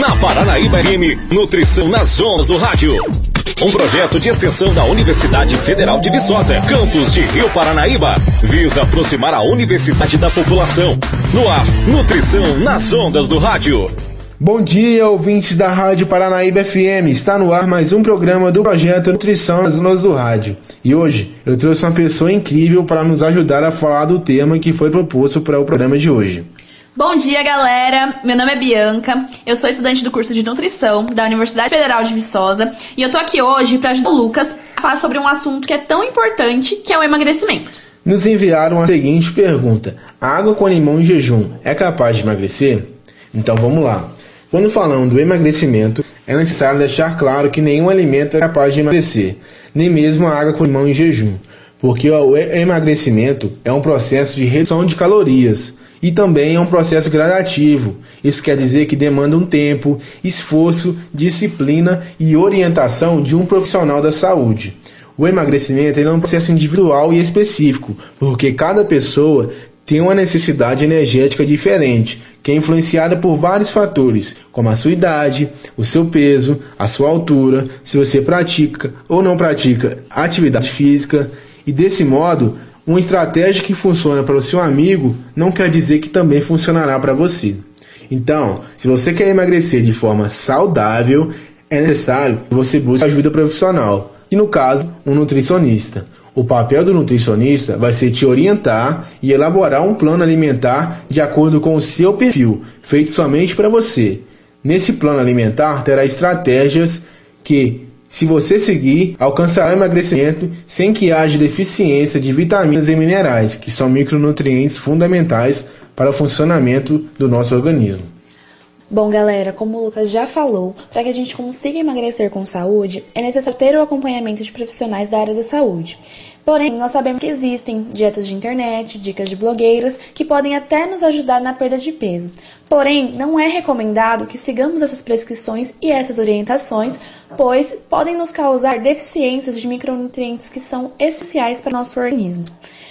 Na Paranaíba FM, Nutrição nas Ondas do Rádio. Um projeto de extensão da Universidade Federal de Viçosa, campus de Rio Paranaíba, visa aproximar a universidade da população. No ar, Nutrição nas Ondas do Rádio. Bom dia, ouvintes da Rádio Paranaíba FM. Está no ar mais um programa do projeto Nutrição nas Ondas do Rádio. E hoje eu trouxe uma pessoa incrível para nos ajudar a falar do tema que foi proposto para o programa de hoje. Bom dia, galera! Meu nome é Bianca, eu sou estudante do curso de Nutrição da Universidade Federal de Viçosa e eu tô aqui hoje para ajudar o Lucas a falar sobre um assunto que é tão importante, que é o emagrecimento. Nos enviaram a seguinte pergunta: água com limão em jejum é capaz de emagrecer? Então vamos lá. Quando falamos do emagrecimento, é necessário deixar claro que nenhum alimento é capaz de emagrecer, nem mesmo a água com limão em jejum, porque o emagrecimento é um processo de redução de calorias e também é um processo gradativo. Isso quer dizer que demanda um tempo, esforço, disciplina e orientação de um profissional da saúde. O emagrecimento é um processo individual e específico, porque cada pessoa tem uma necessidade energética diferente, que é influenciada por vários fatores, como a sua idade, o seu peso, a sua altura, se você pratica ou não pratica atividade física, e desse modo uma estratégia que funciona para o seu amigo não quer dizer que também funcionará para você. Então, se você quer emagrecer de forma saudável, é necessário que você busque ajuda profissional, e no caso, um nutricionista. O papel do nutricionista vai ser te orientar e elaborar um plano alimentar de acordo com o seu perfil, feito somente para você. Nesse plano alimentar terá estratégias que se você seguir, alcançará emagrecimento sem que haja deficiência de vitaminas e minerais, que são micronutrientes fundamentais para o funcionamento do nosso organismo. Bom, galera, como o Lucas já falou, para que a gente consiga emagrecer com saúde, é necessário ter o acompanhamento de profissionais da área da saúde. Porém, nós sabemos que existem dietas de internet, dicas de blogueiras, que podem até nos ajudar na perda de peso. Porém, não é recomendado que sigamos essas prescrições e essas orientações, pois podem nos causar deficiências de micronutrientes que são essenciais para nosso organismo.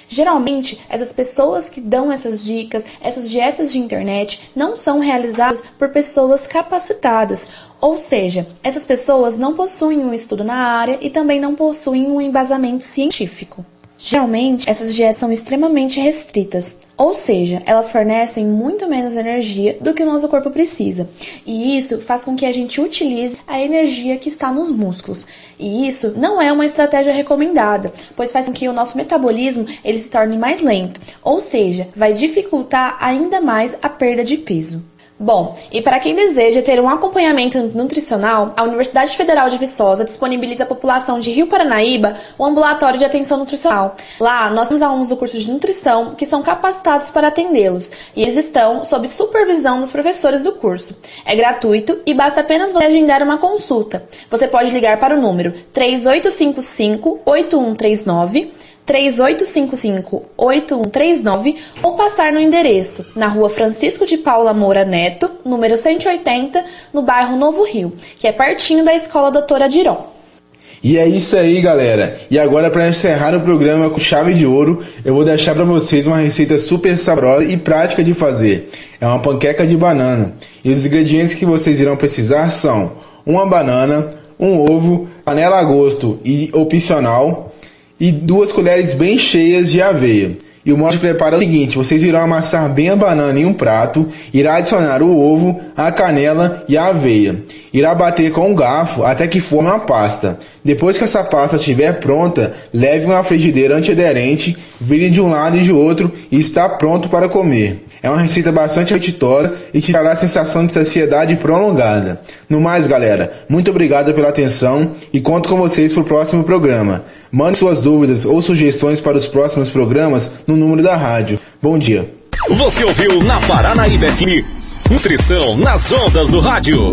Geralmente, essas pessoas que dão essas dicas, essas dietas de internet, não são realizadas por pessoas capacitadas, ou seja, essas pessoas não possuem um estudo na área e também não possuem um embasamento científico. Geralmente, essas dietas são extremamente restritas, ou seja, elas fornecem muito menos energia do que o nosso corpo precisa. E isso faz com que a gente utilize a energia que está nos músculos. E isso não é uma estratégia recomendada, pois faz com que o nosso metabolismo ele se torne mais lento, ou seja, vai dificultar ainda mais a perda de peso. Bom, e para quem deseja ter um acompanhamento nutricional, a Universidade Federal de Viçosa disponibiliza à população de Rio Paranaíba o um ambulatório de atenção nutricional. Lá, nós temos alunos do curso de nutrição que são capacitados para atendê-los, e eles estão sob supervisão dos professores do curso. É gratuito e basta apenas você agendar uma consulta. Você pode ligar para o número 3855 8139 3855-8139 ou passar no endereço na rua Francisco de Paula Moura Neto, número 180, no bairro Novo Rio, que é pertinho da Escola Doutora Diron. E é isso aí, galera. E agora, para encerrar o programa com chave de ouro, eu vou deixar para vocês uma receita super saborosa e prática de fazer. É uma panqueca de banana. E os ingredientes que vocês irão precisar são uma banana, um ovo, panela a gosto e opcional, e duas colheres bem cheias de aveia. E o modo de preparo é o seguinte: vocês irão amassar bem a banana em um prato, irá adicionar o ovo, a canela e a aveia. Irá bater com um garfo até que forme uma pasta. Depois que essa pasta estiver pronta, leve uma frigideira antiaderente, vire de um lado e de outro e está pronto para comer. É uma receita bastante apetitosa e te trará a sensação de saciedade prolongada. No mais, galera, muito obrigado pela atenção e conto com vocês para o próximo programa. Mande suas dúvidas ou sugestões para os próximos programas no número da rádio. Bom dia. Você ouviu na Paranaíba FM Nutrição nas ondas do rádio.